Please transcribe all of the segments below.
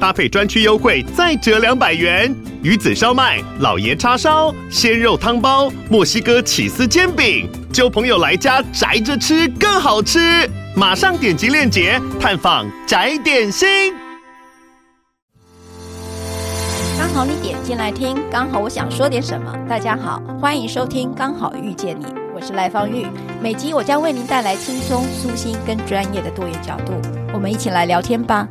搭配专区优惠再折两百元。鱼子烧麦、老爷叉烧、鲜肉汤包、墨西哥起司煎饼，揪朋友来家宅着吃更好吃。马上点击链接探访宅点心。刚好你点进来听，刚好我想说点什么。大家好，欢迎收听《刚好遇见你》，我是赖芳玉。每集我将为您带来轻松、舒心跟专业的多元角度，我们一起来聊天吧。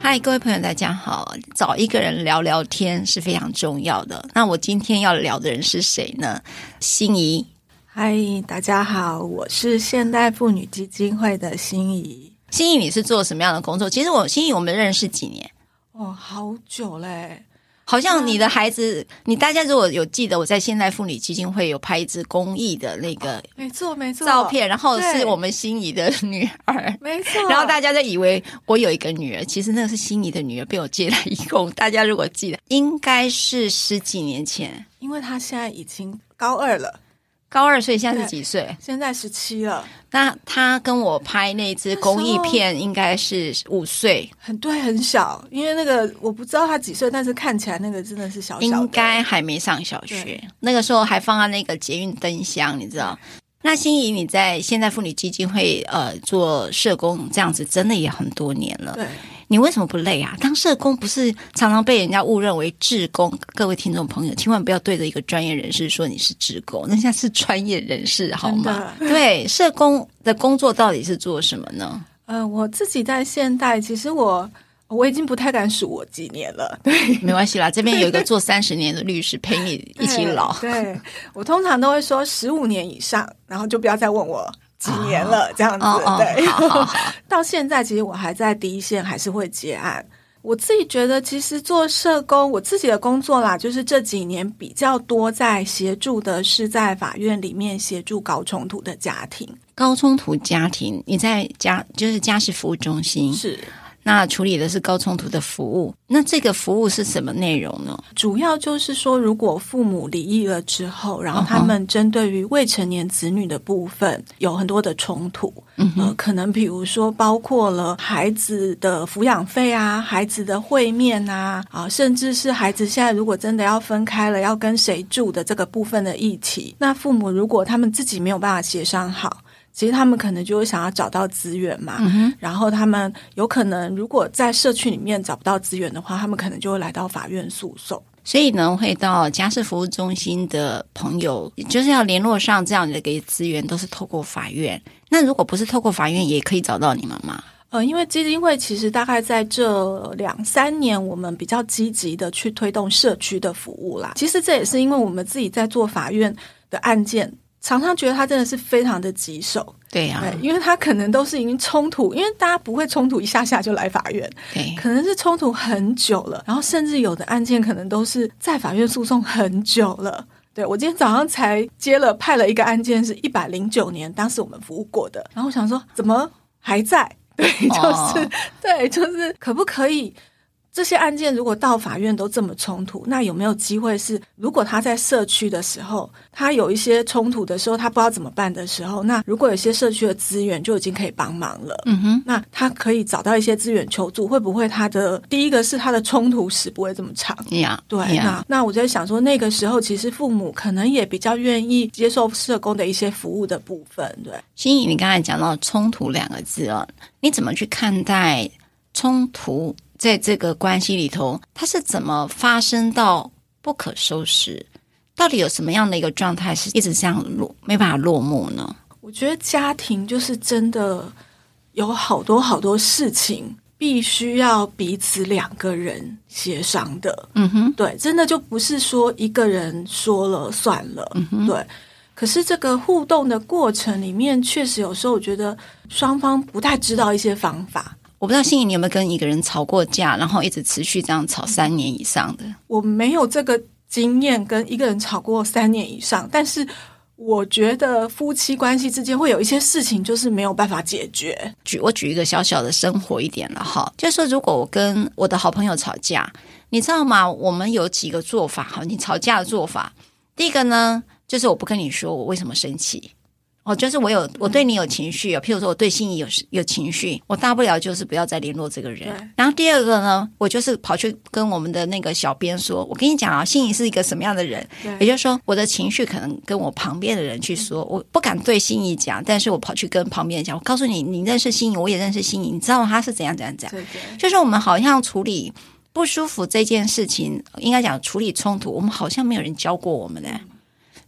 嗨，各位朋友，大家好。找一个人聊聊天是非常重要的。那我今天要聊的人是谁呢？心仪。嗨，大家好，我是现代妇女基金会的心怡。心仪，你是做什么样的工作？其实我心仪，我们认识几年？哦，好久嘞！好像你的孩子，嗯、你大家如果有记得，我在现代妇女基金会有拍一支公益的那个，哦、没错没错，照片，然后是我们心仪的女儿，没错。然后大家就以为我有一个女儿，其实那个是心仪的女儿被我接来一共。大家如果记得，应该是十几年前，因为她现在已经高二了。高二岁，现在是几岁？现在十七了。那他跟我拍那支公益片，应该是五岁，很对，很小。因为那个我不知道他几岁，但是看起来那个真的是小应该还没上小学。那个时候还放在那个捷运灯箱，你知道。那心怡，你在现代妇女基金会呃做社工，这样子真的也很多年了。对。你为什么不累啊？当社工不是常常被人家误认为志工？各位听众朋友，千万不要对着一个专业人士说你是志工，人家是专业人士，好吗？对，社工的工作到底是做什么呢？呃，我自己在现代，其实我我已经不太敢数我几年了。对，没关系啦，这边有一个做三十年的律师陪你一起老。对，对，我通常都会说十五年以上，然后就不要再问我。几年了，这样子、哦、对。好好好到现在，其实我还在第一线，还是会接案。我自己觉得，其实做社工，我自己的工作啦，就是这几年比较多在协助的是在法院里面协助高冲突的家庭。高冲突家庭，你在家就是家事服务中心是。那处理的是高冲突的服务，那这个服务是什么内容呢？主要就是说，如果父母离异了之后，然后他们针对于未成年子女的部分有很多的冲突，嗯、呃，可能比如说包括了孩子的抚养费啊，孩子的会面啊，啊，甚至是孩子现在如果真的要分开了，要跟谁住的这个部分的议题，那父母如果他们自己没有办法协商好。其实他们可能就会想要找到资源嘛，嗯，然后他们有可能如果在社区里面找不到资源的话，他们可能就会来到法院诉讼。所以呢，会到家事服务中心的朋友，就是要联络上这样的一个资源，都是透过法院。那如果不是透过法院，也可以找到你们吗？呃，因为基金会其实大概在这两三年，我们比较积极的去推动社区的服务啦。其实这也是因为我们自己在做法院的案件。常常觉得他真的是非常的棘手，对呀、啊，因为他可能都是已经冲突，因为大家不会冲突一下下就来法院，对，可能是冲突很久了，然后甚至有的案件可能都是在法院诉讼很久了。对，我今天早上才接了派了一个案件，是一百零九年，当时我们服务过的，然后我想说怎么还在？对，就是、哦、对，就是可不可以？这些案件如果到法院都这么冲突，那有没有机会是，如果他在社区的时候，他有一些冲突的时候，他不知道怎么办的时候，那如果有些社区的资源就已经可以帮忙了，嗯哼，那他可以找到一些资源求助，会不会他的第一个是他的冲突史不会这么长？呀、yeah, 对，yeah. 那那我在想说，那个时候其实父母可能也比较愿意接受社工的一些服务的部分。对，心怡，你刚才讲到冲突两个字哦，你怎么去看待冲突？在这个关系里头，它是怎么发生到不可收拾？到底有什么样的一个状态是一直这样落没办法落幕呢？我觉得家庭就是真的有好多好多事情必须要彼此两个人协商的。嗯哼，对，真的就不是说一个人说了算了。嗯哼，对。可是这个互动的过程里面，确实有时候我觉得双方不太知道一些方法。我不知道心怡，你有没有跟一个人吵过架，然后一直持续这样吵三年以上的？我没有这个经验，跟一个人吵过三年以上。但是我觉得夫妻关系之间会有一些事情就是没有办法解决。举我举一个小小的生活一点了哈，就是说如果我跟我的好朋友吵架，你知道吗？我们有几个做法哈，你吵架的做法，第一个呢，就是我不跟你说我为什么生气。哦，就是我有我对你有情绪啊，譬如说我对心仪有有情绪，我大不了就是不要再联络这个人。然后第二个呢，我就是跑去跟我们的那个小编说，我跟你讲啊，心仪是一个什么样的人，也就是说我的情绪可能跟我旁边的人去说，我不敢对心仪讲，但是我跑去跟旁边人讲，我告诉你，你认识心仪，我也认识心仪，你知道他是怎样怎样怎样。就是我们好像处理不舒服这件事情，应该讲处理冲突，我们好像没有人教过我们的。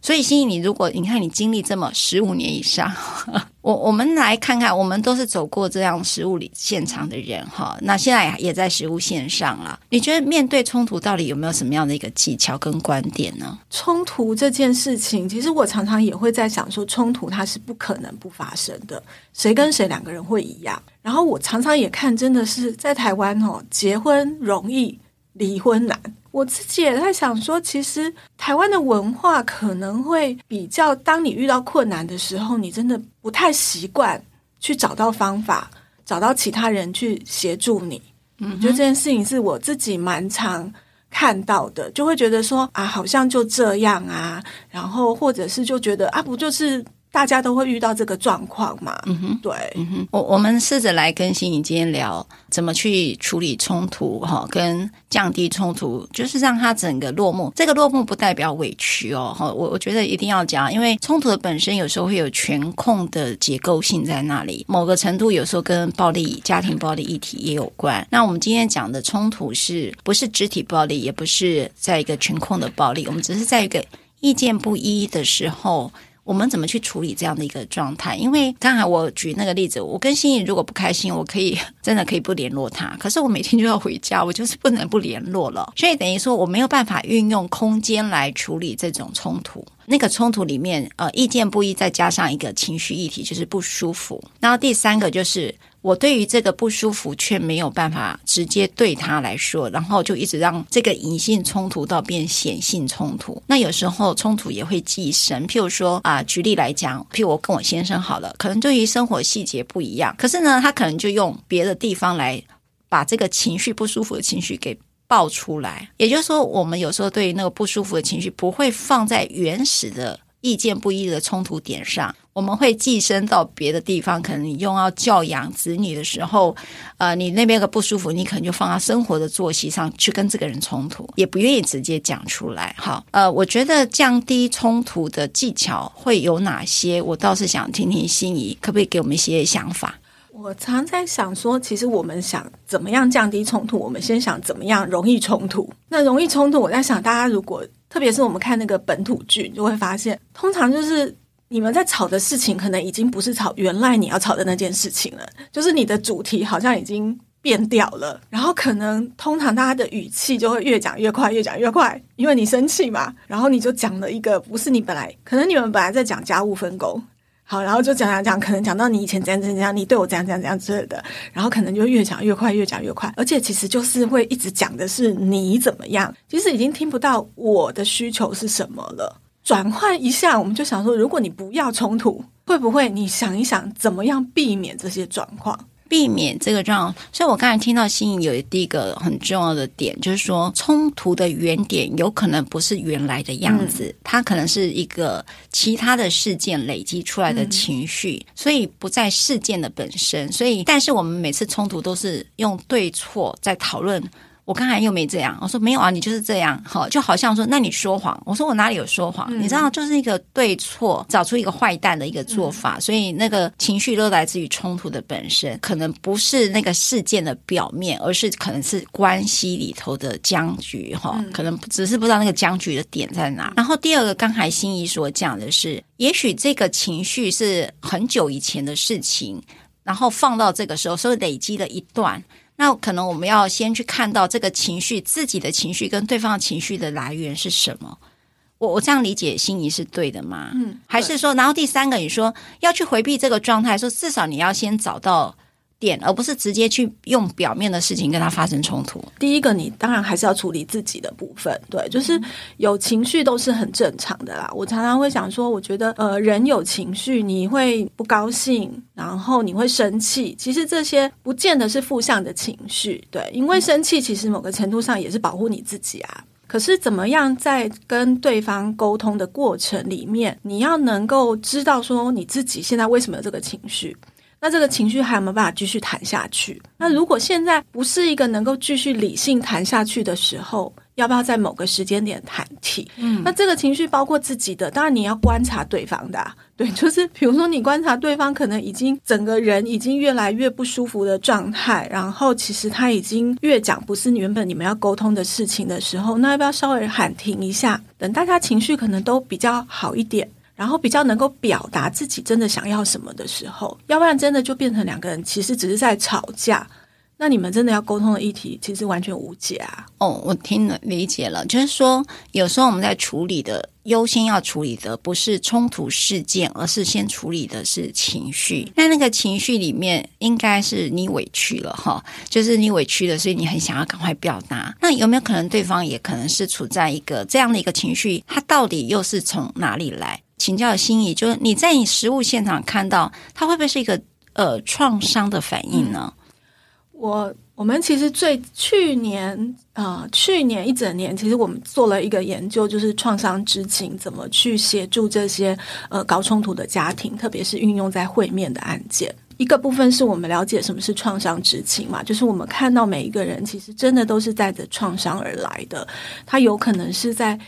所以，心仪，你如果你看你经历这么十五年以上，我我们来看看，我们都是走过这样食物里现场的人哈。那现在也在食物线上了。你觉得面对冲突到底有没有什么样的一个技巧跟观点呢？冲突这件事情，其实我常常也会在想说，冲突它是不可能不发生的，谁跟谁两个人会一样。然后我常常也看，真的是在台湾哦，结婚容易，离婚难。我自己也在想说，其实台湾的文化可能会比较，当你遇到困难的时候，你真的不太习惯去找到方法，找到其他人去协助你。嗯，我觉得这件事情是我自己蛮常看到的，就会觉得说啊，好像就这样啊，然后或者是就觉得啊，不就是。大家都会遇到这个状况嘛？嗯哼，对，嗯哼，我我们试着来跟心仪今天聊怎么去处理冲突哈，跟降低冲突，就是让它整个落幕。这个落幕不代表委屈哦，哈，我我觉得一定要讲，因为冲突的本身有时候会有权控的结构性在那里，某个程度有时候跟暴力、家庭暴力议题也有关。那我们今天讲的冲突是不是肢体暴力，也不是在一个权控的暴力，我们只是在一个意见不一的时候。我们怎么去处理这样的一个状态？因为刚才我举那个例子，我跟心仪如果不开心，我可以真的可以不联络他。可是我每天就要回家，我就是不能不联络了。所以等于说我没有办法运用空间来处理这种冲突。那个冲突里面，呃，意见不一，再加上一个情绪议题，就是不舒服。然后第三个就是。我对于这个不舒服，却没有办法直接对他来说，然后就一直让这个隐性冲突到变显性冲突。那有时候冲突也会寄生，譬如说啊、举例来讲，譬如我跟我先生好了，可能对于生活细节不一样，可是呢，他可能就用别的地方来把这个情绪不舒服的情绪给爆出来。也就是说，我们有时候对于那个不舒服的情绪，不会放在原始的。意见不一的冲突点上，我们会寄生到别的地方。可能你用要教养子女的时候，呃，你那边的不舒服，你可能就放到生活的作息上去跟这个人冲突，也不愿意直接讲出来。好，呃，我觉得降低冲突的技巧会有哪些？我倒是想听听心仪，可不可以给我们一些想法？我常在想说，其实我们想怎么样降低冲突，我们先想怎么样容易冲突。那容易冲突，我在想，大家如果。特别是我们看那个本土剧，就会发现，通常就是你们在吵的事情，可能已经不是吵原来你要吵的那件事情了，就是你的主题好像已经变掉了。然后可能通常大家的语气就会越讲越快，越讲越快，因为你生气嘛。然后你就讲了一个不是你本来，可能你们本来在讲家务分工。好，然后就讲讲讲，可能讲到你以前怎样怎样怎样，你对我怎样怎样怎样之类的，然后可能就越讲越快，越讲越快，而且其实就是会一直讲的是你怎么样，其实已经听不到我的需求是什么了。转换一下，我们就想说，如果你不要冲突，会不会你想一想，怎么样避免这些状况？避免这个状况，所以我刚才听到心颖有第一个很重要的点，就是说冲突的原点有可能不是原来的样子，嗯、它可能是一个其他的事件累积出来的情绪，嗯、所以不在事件的本身。所以，但是我们每次冲突都是用对错在讨论。我刚才又没这样，我说没有啊，你就是这样，好，就好像说，那你说谎，我说我哪里有说谎？嗯、你知道，就是一个对错，找出一个坏蛋的一个做法，嗯、所以那个情绪都来自于冲突的本身，可能不是那个事件的表面，而是可能是关系里头的僵局，哈、嗯，可能只是不知道那个僵局的点在哪。然后第二个，刚才心仪所讲的是，也许这个情绪是很久以前的事情，然后放到这个时候，所以累积了一段。那可能我们要先去看到这个情绪，自己的情绪跟对方的情绪的来源是什么？我我这样理解，心仪是对的吗？嗯，还是说，然后第三个，你说要去回避这个状态，说至少你要先找到点，而不是直接去用表面的事情跟他发生冲突。第一个，你当然还是要处理自己的部分，对，就是有情绪都是很正常的啦。我常常会想说，我觉得呃，人有情绪，你会不高兴，然后你会生气，其实这些不见得是负向的情绪，对，因为生气其实某个程度上也是保护你自己啊。可是怎么样在跟对方沟通的过程里面，你要能够知道说你自己现在为什么有这个情绪。那这个情绪还有没有办法继续谈下去？那如果现在不是一个能够继续理性谈下去的时候，要不要在某个时间点谈提？嗯，那这个情绪包括自己的，当然你要观察对方的啊，对，就是 比如说你观察对方可能已经整个人已经越来越不舒服的状态，然后其实他已经越讲不是原本你们要沟通的事情的时候，那要不要稍微喊停一下，等大家情绪可能都比较好一点？然后比较能够表达自己真的想要什么的时候，要不然真的就变成两个人其实只是在吵架。那你们真的要沟通的议题，其实完全无解啊！哦，我听了理解了，就是说有时候我们在处理的优先要处理的不是冲突事件，而是先处理的是情绪。那那个情绪里面应该是你委屈了哈，就是你委屈了，所以你很想要赶快表达。那有没有可能对方也可能是处在一个这样的一个情绪？他到底又是从哪里来？请教心怡，就是你在你实务现场看到，它会不会是一个呃创伤的反应呢？我我们其实最去年啊、去年一整年，其实我们做了一个研究，就是创伤知情怎么去协助这些呃高冲突的家庭，特别是运用在会面的案件。一个部分是我们了解什么是创伤知情嘛，就是我们看到每一个人其实真的都是带着创伤而来的，他有可能是在。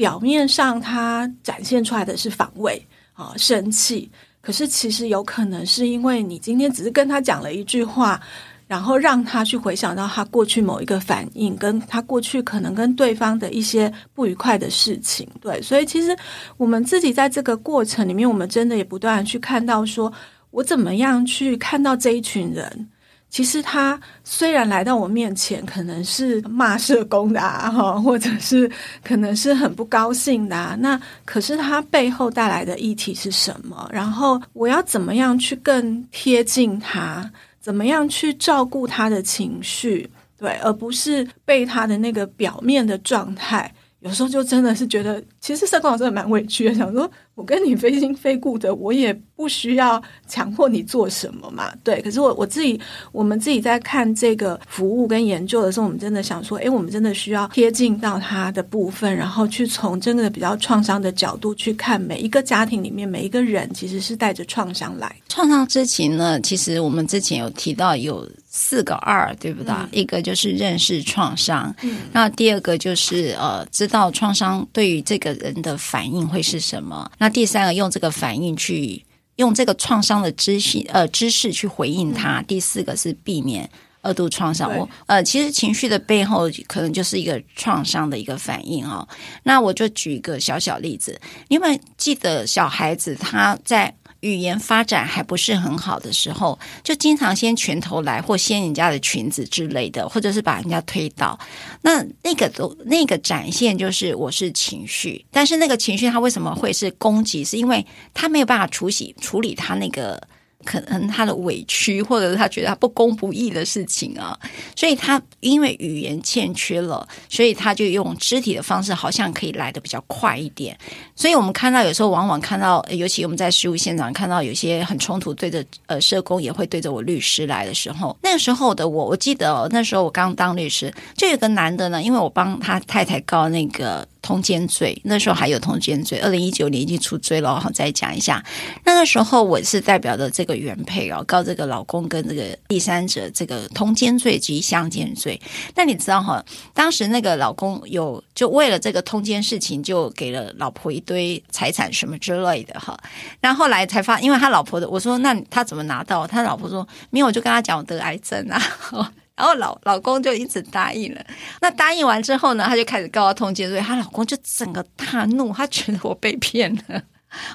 表面上他展现出来的是防卫啊、生气，可是其实有可能是因为你今天只是跟他讲了一句话，然后让他去回想到他过去某一个反应，跟他过去可能跟对方的一些不愉快的事情。对，所以其实我们自己在这个过程里面，我们真的也不断去看到，说我怎么样去看到这一群人。其实他虽然来到我面前，可能是骂社工的啊，或者是可能是很不高兴的啊，那可是他背后带来的议题是什么？然后我要怎么样去更贴近他？怎么样去照顾他的情绪？对，而不是被他的那个表面的状态。有时候就真的是觉得，其实社工老师也蛮委屈的，想说我跟你非亲非故的，我也不需要强迫你做什么嘛。对，可是我我自己，我们自己在看这个服务跟研究的时候，我们真的想说，哎，我们真的需要贴近到他的部分，然后去从真的比较创伤的角度去看每一个家庭里面每一个人，其实是带着创伤来。创伤之情呢，其实我们之前有提到有。四个二，对不对？嗯、一个就是认识创伤，嗯、那第二个就是呃，知道创伤对于这个人的反应会是什么。那第三个用这个反应去用这个创伤的知识呃知识去回应他。嗯、第四个是避免二度创伤。我呃，其实情绪的背后可能就是一个创伤的一个反应哦。那我就举一个小小例子，因为记得小孩子他在。语言发展还不是很好的时候，就经常先拳头来，或掀人家的裙子之类的，或者是把人家推倒。那那个都那个展现就是我是情绪，但是那个情绪他为什么会是攻击？是因为他没有办法处理处理他那个。可能他的委屈，或者是他觉得他不公不义的事情啊，所以他因为语言欠缺了，所以他就用肢体的方式，好像可以来得比较快一点。所以我们看到有时候往往看到，尤其我们在实务现场看到有些很冲突，对着呃社工也会对着我律师来的时候，那个时候的我，我记得那时候我刚当律师，就有个男的呢，因为我帮他太太告那个。通奸罪，那时候还有通奸罪，二零一九年已经出罪了。好，再讲一下，那个时候我是代表的这个原配哦，告这个老公跟这个第三者这个通奸罪及相奸罪。那你知道哈，当时那个老公有就为了这个通奸事情，就给了老婆一堆财产什么之类的哈。然后来才发，因为他老婆的，我说那他怎么拿到？他老婆说没有，我就跟他讲我得癌症啊。然后老老公就一直答应了。那答应完之后呢，她就开始告他通奸，所以她老公就整个大怒，他觉得我被骗了。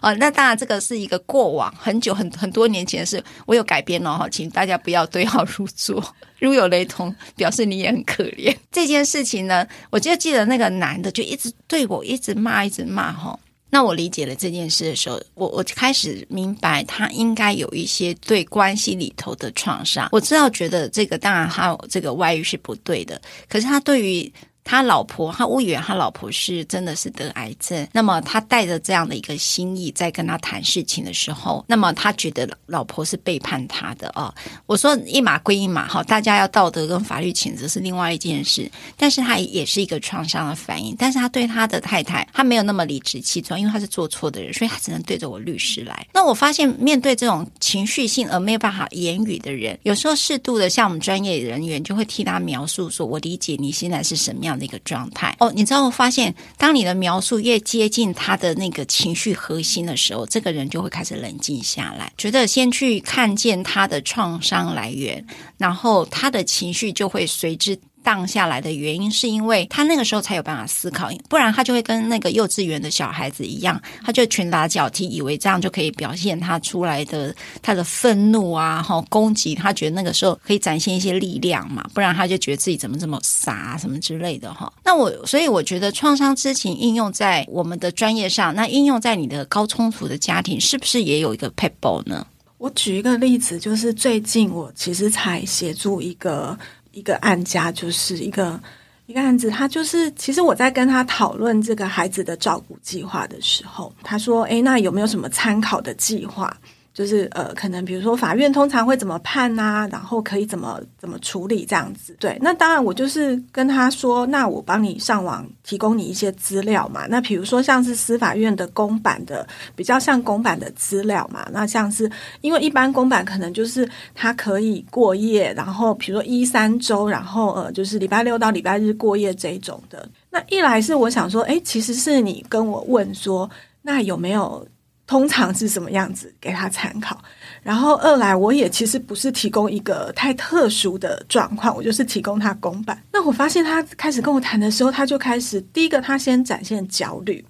哦，那当然这个是一个过往很久很很多年前的事，我有改编了哈，请大家不要对号入座，如有雷同，表示你也很可怜。这件事情呢，我就记得那个男的就一直对我一直骂，一直骂哈。那我理解了这件事的时候，我我开始明白他应该有一些对关系里头的创伤。我知道，觉得这个当然他这个外遇是不对的，可是他对于。他老婆，他误以为他老婆是真的是得癌症，那么他带着这样的一个心意在跟他谈事情的时候，那么他觉得老婆是背叛他的啊。我说一码归一码，哈，大家要道德跟法律谴责是另外一件事，但是他也是一个创伤的反应。但是他对他的太太，他没有那么理直气壮，因为他是做错的人，所以他只能对着我律师来。那我发现，面对这种情绪性而没有办法言语的人，有时候适度的像我们专业人员就会替他描述说：“我理解你现在是什么样那。”个状态哦，你知道我发现，当你的描述越接近他的那个情绪核心的时候，这个人就会开始冷静下来，觉得先去看见他的创伤来源，然后他的情绪就会随之。荡下来的原因是因为他那个时候才有办法思考，不然他就会跟那个幼稚园的小孩子一样，他就拳打脚踢，以为这样就可以表现他出来的他的愤怒啊，哈，攻击，他觉得那个时候可以展现一些力量嘛，不然他就觉得自己怎么这么傻什么之类的哈。那我所以我觉得创伤知情应用在我们的专业上，那应用在你的高冲突的家庭，是不是也有一个撇步呢？我举一个例子，就是最近我其实才协助一个。一个案家就是一个一个案子，他就是其实我在跟他讨论这个孩子的照顾计划的时候，他说：“诶，那有没有什么参考的计划？”就是呃，可能比如说法院通常会怎么判呐、啊，然后可以怎么怎么处理这样子。对，那当然我就是跟他说，那我帮你上网提供你一些资料嘛。那比如说像是司法院的公版的，比较像公版的资料嘛。那像是因为一般公版可能就是他可以过夜，然后比如说一三周，然后呃就是礼拜六到礼拜日过夜这一种的。那一来是我想说，诶，其实是你跟我问说，那有没有？通常是什么样子给他参考，然后二来我也其实不是提供一个太特殊的状况，我就是提供他公版。那我发现他开始跟我谈的时候，他就开始第一个他先展现焦虑，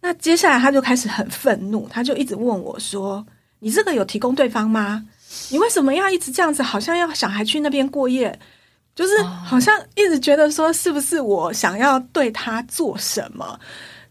那接下来他就开始很愤怒，他就一直问我说：“你这个有提供对方吗？你为什么要一直这样子？好像要小孩去那边过夜，就是好像一直觉得说是不是我想要对他做什么？”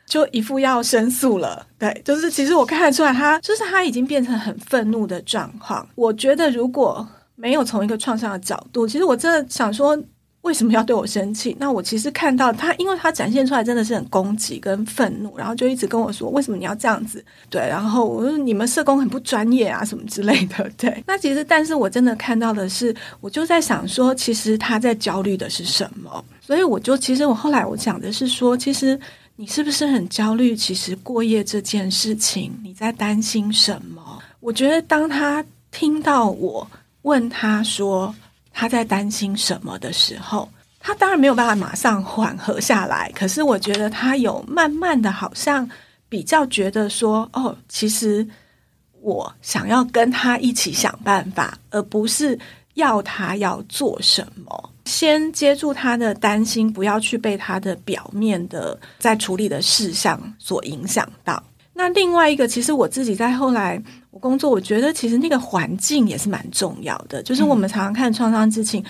就一副要申诉了，对，就是其实我看得出来他，就是他已经变成很愤怒的状况。我觉得如果没有从一个创伤的角度，其实我真的想说，为什么要对我生气？那我其实看到他，因为他展现出来真的是很攻击跟愤怒，然后就一直跟我说，为什么你要这样子？对，然后我说你们社工很不专业啊，什么之类的。对，那其实，但是我真的看到的是，我就在想说，其实他在焦虑的是什么？所以我就其实我后来我讲的是说，其实。你是不是很焦虑？其实过夜这件事情，你在担心什么？我觉得当他听到我问他说他在担心什么的时候，他当然没有办法马上缓和下来。可是我觉得他有慢慢的，好像比较觉得说，哦，其实我想要跟他一起想办法，而不是要他要做什么。先接住他的担心，不要去被他的表面的在处理的事项所影响到。那另外一个，其实我自己在后来我工作，我觉得其实那个环境也是蛮重要的。就是我们常常看创伤知情，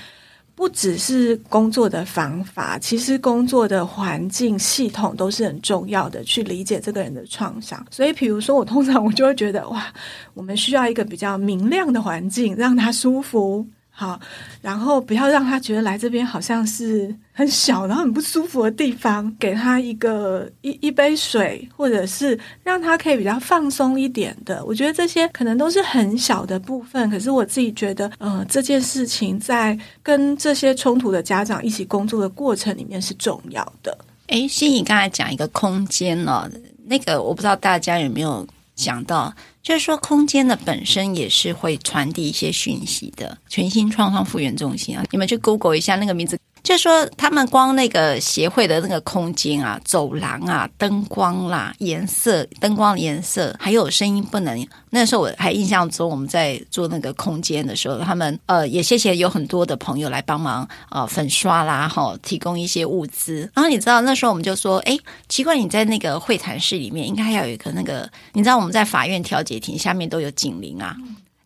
不只是工作的方法，其实工作的环境系统都是很重要的，去理解这个人的创伤。所以，比如说我通常我就会觉得，哇，我们需要一个比较明亮的环境，让他舒服。好，然后不要让他觉得来这边好像是很小，然后很不舒服的地方。给他一个一一杯水，或者是让他可以比较放松一点的。我觉得这些可能都是很小的部分，可是我自己觉得，呃，这件事情在跟这些冲突的家长一起工作的过程里面是重要的。诶，欣怡刚才讲一个空间哦，那个我不知道大家有没有讲到。就是说，空间的本身也是会传递一些讯息的。全新创伤复原中心啊，你们去 Google 一下那个名字。就是说，他们光那个协会的那个空间啊、走廊啊、灯光啦、颜色、灯光颜色，还有声音不能。那时候我还印象中，我们在做那个空间的时候，他们呃也谢谢有很多的朋友来帮忙呃粉刷啦，哈，提供一些物资。然后你知道那时候我们就说，哎，奇怪，你在那个会谈室里面应该要有一个那个，你知道我们在法院调解庭下面都有警铃啊。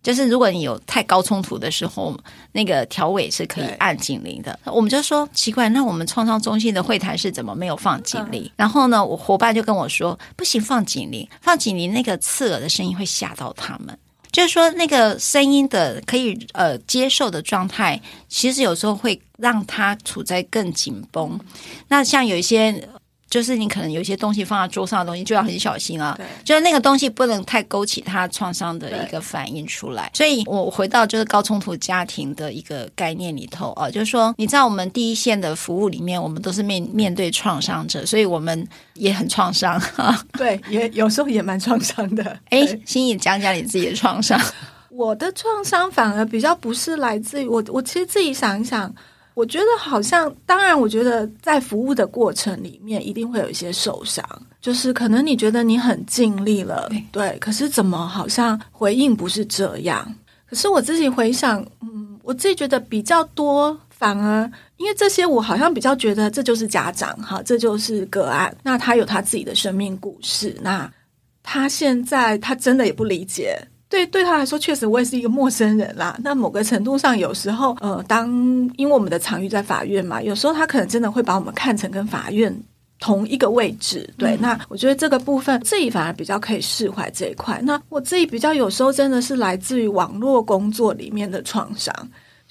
就是如果你有太高冲突的时候，那个调尾是可以按警铃的。我们就说奇怪，那我们创伤中心的会谈是怎么没有放警铃？嗯、然后呢，我伙伴就跟我说，不行，放警铃，放警铃那个刺耳的声音会吓到他们。就是说，那个声音的可以呃接受的状态，其实有时候会让他处在更紧绷。那像有一些。就是你可能有一些东西放在桌上的东西就要很小心啊，就是那个东西不能太勾起他创伤的一个反应出来。所以我回到就是高冲突家庭的一个概念里头啊，就是说你在我们第一线的服务里面，我们都是面面对创伤者，所以我们也很创伤哈。对，也有时候也蛮创伤的。哎，心怡讲讲你自己的创伤。我的创伤反而比较不是来自于我，我其实自己想一想。我觉得好像，当然，我觉得在服务的过程里面，一定会有一些受伤。就是可能你觉得你很尽力了，对，对，可是怎么好像回应不是这样？可是我自己回想，嗯，我自己觉得比较多，反而因为这些，我好像比较觉得这就是家长哈，这就是个案。那他有他自己的生命故事，那他现在他真的也不理解。对，对他来说，确实我也是一个陌生人啦。那某个程度上，有时候，呃，当因为我们的场域在法院嘛，有时候他可能真的会把我们看成跟法院同一个位置。对，嗯、那我觉得这个部分自己反而比较可以释怀这一块。那我自己比较有时候真的是来自于网络工作里面的创伤，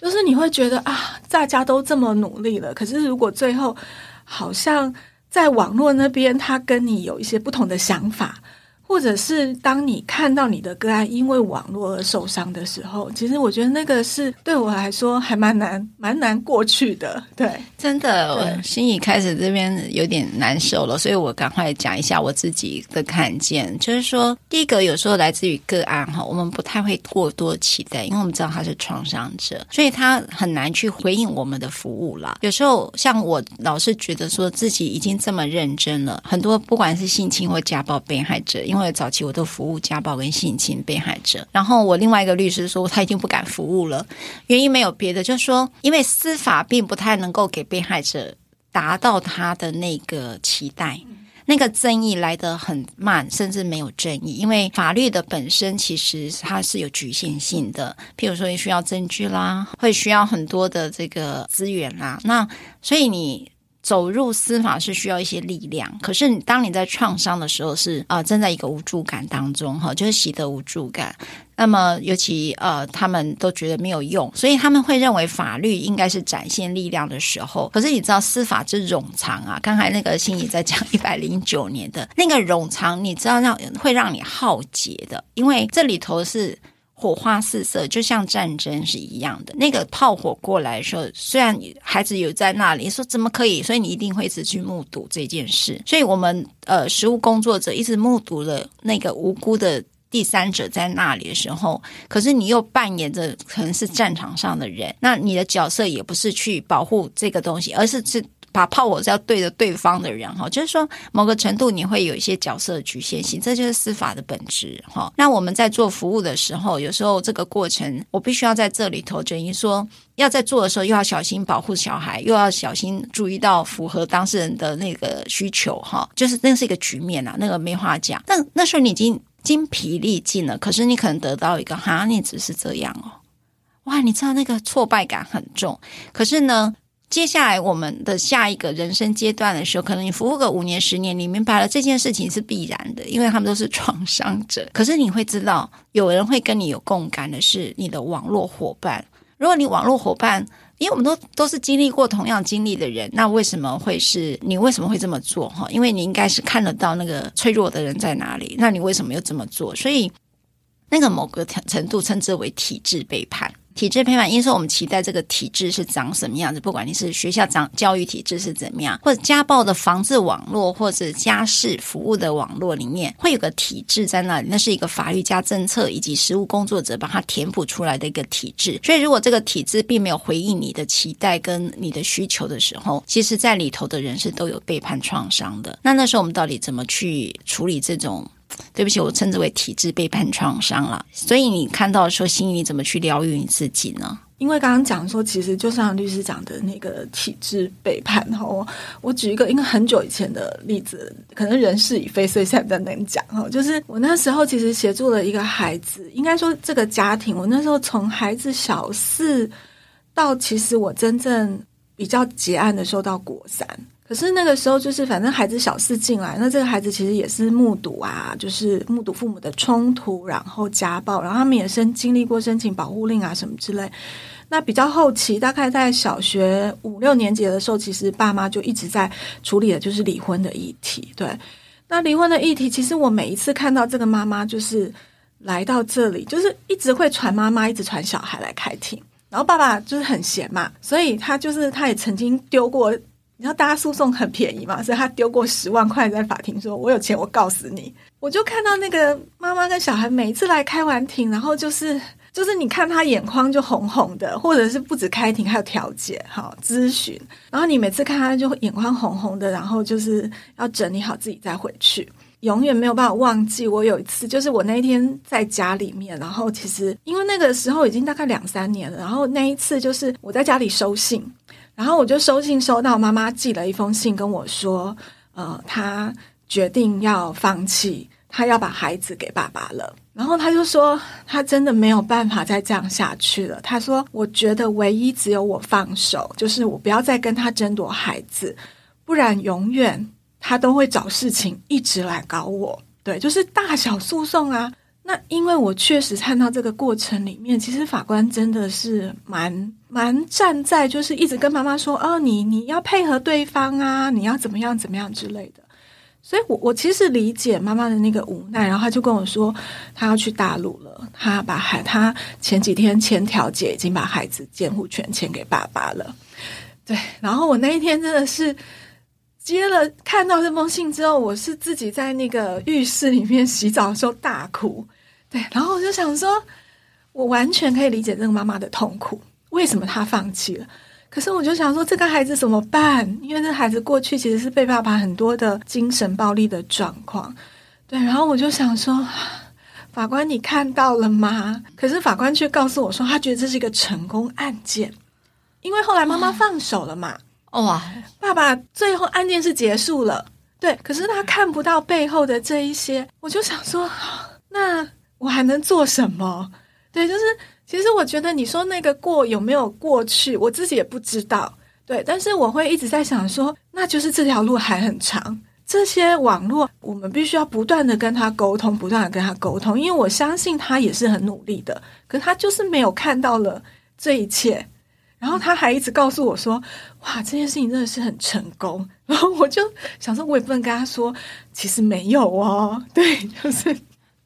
就是你会觉得啊，大家都这么努力了，可是如果最后好像在网络那边，他跟你有一些不同的想法。或者是当你看到你的个案因为网络而受伤的时候，其实我觉得那个是对我来说还蛮难、蛮难过去的。对，真的，我心里开始这边有点难受了，所以我赶快讲一下我自己的看见，就是说，第一个有时候来自于个案哈，我们不太会过多期待，因为我们知道他是创伤者，所以他很难去回应我们的服务啦。有时候像我老是觉得说自己已经这么认真了，很多不管是性侵或家暴被害者，因为早期我都服务家暴跟性侵被害者，然后我另外一个律师说他已经不敢服务了，原因没有别的，就是说因为司法并不太能够给被害者达到他的那个期待，那个争议来得很慢，甚至没有争议，因为法律的本身其实它是有局限性的，譬如说也需要证据啦，会需要很多的这个资源啦，那所以你。走入司法是需要一些力量，可是当你在创伤的时候是啊、呃，正在一个无助感当中哈，就是习得无助感。那么尤其呃，他们都觉得没有用，所以他们会认为法律应该是展现力量的时候。可是你知道司法之冗长啊，刚才那个心怡在讲一百零九年的那个冗长，你知道让会让你耗竭的，因为这里头是。火花四射，就像战争是一样的。那个炮火过来的时候，虽然孩子有在那里，说怎么可以？所以你一定会一直去目睹这件事。所以我们呃，实务工作者一直目睹了那个无辜的第三者在那里的时候，可是你又扮演着可能是战场上的人，那你的角色也不是去保护这个东西，而是是。把炮火是要对着对方的人哈，就是说某个程度你会有一些角色局限性，这就是司法的本质哈。那我们在做服务的时候，有时候这个过程我必须要在这里头，等于说要在做的时候又要小心保护小孩，又要小心注意到符合当事人的那个需求哈。就是那是一个局面啊，那个没话讲。那那时候你已经精疲力尽了，可是你可能得到一个哈，你只是这样哦，哇，你知道那个挫败感很重，可是呢。接下来我们的下一个人生阶段的时候，可能你服务个五年、十年，你明白了这件事情是必然的，因为他们都是创伤者。可是你会知道，有人会跟你有共感的是你的网络伙伴。如果你网络伙伴，因为我们都都是经历过同样经历的人，那为什么会是你？为什么会这么做？哈，因为你应该是看得到那个脆弱的人在哪里，那你为什么又这么做？所以那个某个程程度称之为体制背叛。体制背叛，因为说我们期待这个体制是长什么样子，不管你是学校长教育体制是怎么样，或者家暴的防治网络，或者家事服务的网络里面，会有个体制在那里，那是一个法律加政策以及实务工作者把它填补出来的一个体制。所以，如果这个体制并没有回应你的期待跟你的需求的时候，其实在里头的人是都有背叛创伤的。那那时候我们到底怎么去处理这种？对不起，我称之为体制背叛创伤了。所以你看到说，心怡你怎么去疗愈你自己呢？因为刚刚讲说，其实就像律师讲的那个体制背叛哈，我我举一个因为很久以前的例子，可能人事已非，所以现在比较难讲哈。就是我那时候其实协助了一个孩子，应该说这个家庭，我那时候从孩子小四到其实我真正比较结案的时候到国三，可是那个时候就是反正孩子小四进来，那这个孩子其实也是目睹啊，就是目睹父母的冲突，然后家暴，然后他们也申经历过申请保护令啊什么之类。那比较后期，大概在小学五六年级的时候，其实爸妈就一直在处理的就是离婚的议题。对，那离婚的议题，其实我每一次看到这个妈妈，就是来到这里，就是一直会传妈妈，一直传小孩来开庭。然后爸爸就是很闲嘛，所以他就是他也曾经丢过，你知道大家诉讼很便宜嘛，所以他丢过十万块在法庭，说我有钱，我告死你。我就看到那个妈妈跟小孩每一次来开完庭，然后就是。就是你看他眼眶就红红的，或者是不止开庭，还有调解、好咨询。然后你每次看他就眼眶红红的，然后就是要整理好自己再回去。永远没有办法忘记，我有一次就是我那一天在家里面，然后其实因为那个时候已经大概两三年了，然后那一次就是我在家里收信，然后我就收信收到妈妈寄了一封信跟我说，呃，她决定要放弃。他要把孩子给爸爸了，然后他就说他真的没有办法再这样下去了。他说：“我觉得唯一只有我放手，就是我不要再跟他争夺孩子，不然永远他都会找事情一直来搞我。”对，就是大小诉讼啊。那因为我确实看到这个过程里面，其实法官真的是蛮蛮站在，就是一直跟妈妈说：“哦，你你要配合对方啊，你要怎么样怎么样之类的。”所以我，我其实理解妈妈的那个无奈，然后他就跟我说，他要去大陆了，他把孩，他前几天签调解，已经把孩子监护权签给爸爸了。对，然后我那一天真的是接了看到这封信之后，我是自己在那个浴室里面洗澡的时候大哭。对，然后我就想说，我完全可以理解这个妈妈的痛苦，为什么他放弃了？可是我就想说，这个孩子怎么办？因为这孩子过去其实是被爸爸很多的精神暴力的状况，对。然后我就想说，法官你看到了吗？可是法官却告诉我说，他觉得这是一个成功案件，因为后来妈妈放手了嘛。哇，爸爸最后案件是结束了，对。可是他看不到背后的这一些，我就想说，那我还能做什么？对，就是。其实我觉得你说那个过有没有过去，我自己也不知道。对，但是我会一直在想说，那就是这条路还很长。这些网络，我们必须要不断的跟他沟通，不断的跟他沟通，因为我相信他也是很努力的，可他就是没有看到了这一切。然后他还一直告诉我说：“哇，这件事情真的是很成功。”然后我就想说，我也不能跟他说，其实没有哦。对，就是。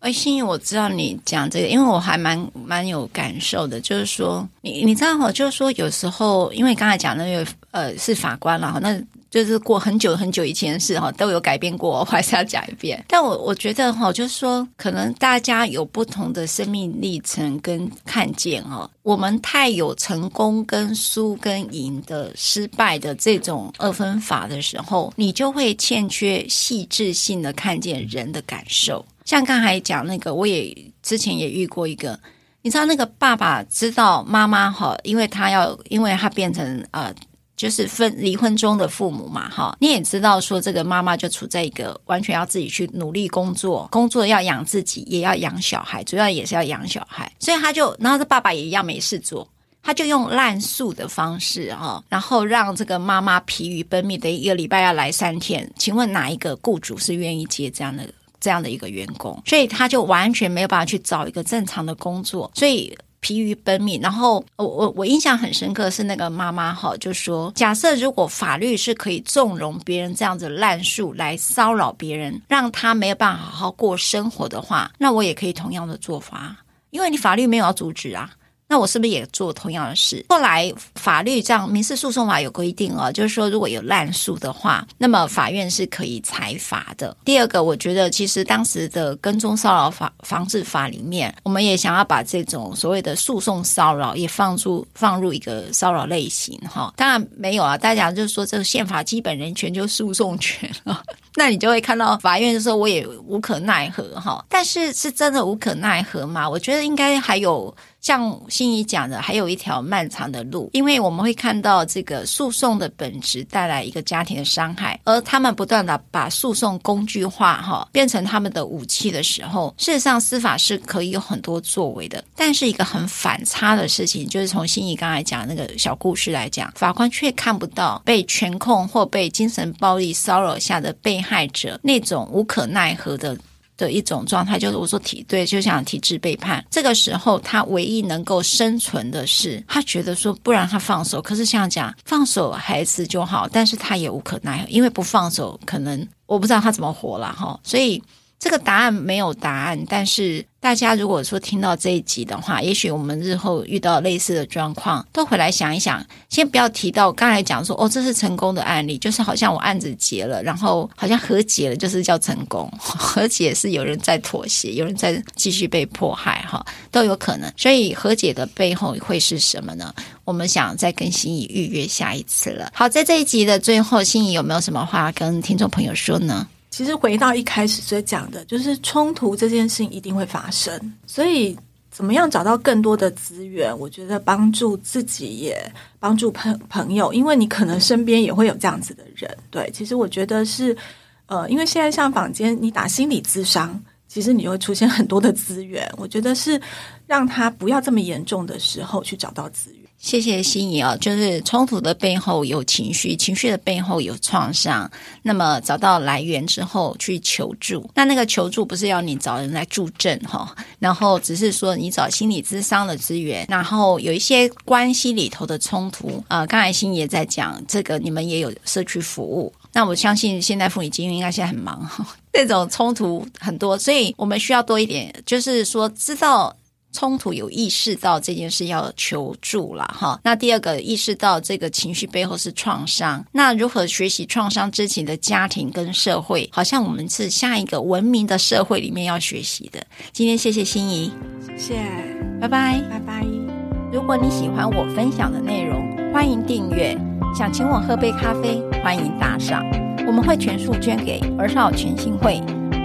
哎，心怡，我知道你讲这个，因为我还蛮蛮有感受的。就是说，你你知道哈，就是说有时候，因为刚才讲那个呃是法官了哈，那就是过很久很久以前的事哈，都有改变过，我还是要讲一遍。但我我觉得哈，就是说，可能大家有不同的生命历程跟看见哈，我们太有成功跟输跟赢的失败的这种二分法的时候，你就会欠缺细致性的看见人的感受。像刚才讲那个，我也之前也遇过一个，你知道那个爸爸知道妈妈哈，因为他要，因为他变成呃，就是分离婚中的父母嘛哈，你也知道说这个妈妈就处在一个完全要自己去努力工作，工作要养自己，也要养小孩，主要也是要养小孩，所以他就，然后这爸爸也一样没事做，他就用滥诉的方式哈，然后让这个妈妈疲于奔命的一个礼拜要来三天，请问哪一个雇主是愿意接这样的？这样的一个员工，所以他就完全没有办法去找一个正常的工作，所以疲于奔命。然后我我我印象很深刻是那个妈妈哈，就说假设如果法律是可以纵容别人这样子滥诉来骚扰别人，让他没有办法好好过生活的话，那我也可以同样的做法，因为你法律没有要阻止啊。那我是不是也做同样的事？后来法律这样民事诉讼法有规定哦，就是说如果有滥诉的话，那么法院是可以裁罚的。第二个，我觉得其实当时的跟踪骚扰法防治法里面，我们也想要把这种所谓的诉讼骚扰也放入放入一个骚扰类型哈。当然没有啊，大家就是说这个宪法基本人权就诉讼权了。那你就会看到法院就说我也无可奈何哈。但是是真的无可奈何吗？我觉得应该还有。像心怡讲的，还有一条漫长的路，因为我们会看到这个诉讼的本质带来一个家庭的伤害，而他们不断的把诉讼工具化，哈，变成他们的武器的时候，事实上司法是可以有很多作为的。但是一个很反差的事情，就是从心怡刚才讲那个小故事来讲，法官却看不到被权控或被精神暴力骚扰下的被害者那种无可奈何的。的一种状态，就是我说体对，就像体制背叛。这个时候，他唯一能够生存的是，他觉得说，不然他放手。可是像讲放手孩子就好，但是他也无可奈何，因为不放手，可能我不知道他怎么活了哈。所以。这个答案没有答案，但是大家如果说听到这一集的话，也许我们日后遇到类似的状况，都回来想一想。先不要提到刚才讲说，哦，这是成功的案例，就是好像我案子结了，然后好像和解了，就是叫成功。和解是有人在妥协，有人在继续被迫害，哈，都有可能。所以和解的背后会是什么呢？我们想再跟心怡预约下一次了。好，在这一集的最后，心怡有没有什么话跟听众朋友说呢？其实回到一开始所讲的，就是冲突这件事情一定会发生，所以怎么样找到更多的资源？我觉得帮助自己也帮助朋朋友，因为你可能身边也会有这样子的人。对，其实我觉得是，呃，因为现在像坊间你打心理咨商，其实你就会出现很多的资源。我觉得是让他不要这么严重的时候去找到资源。谢谢心怡啊，就是冲突的背后有情绪，情绪的背后有创伤。那么找到来源之后去求助，那那个求助不是要你找人来助阵哈，然后只是说你找心理咨商的资源，然后有一些关系里头的冲突啊、呃，刚才心怡也在讲这个，你们也有社区服务。那我相信现在妇女金运应该现在很忙哈，这种冲突很多，所以我们需要多一点，就是说知道。冲突有意识到这件事要求助了哈，那第二个意识到这个情绪背后是创伤，那如何学习创伤之前的家庭跟社会，好像我们是下一个文明的社会里面要学习的。今天谢谢心怡，谢谢，拜拜，拜拜。如果你喜欢我分享的内容，欢迎订阅。想请我喝杯咖啡，欢迎打赏，我们会全数捐给儿少全心会。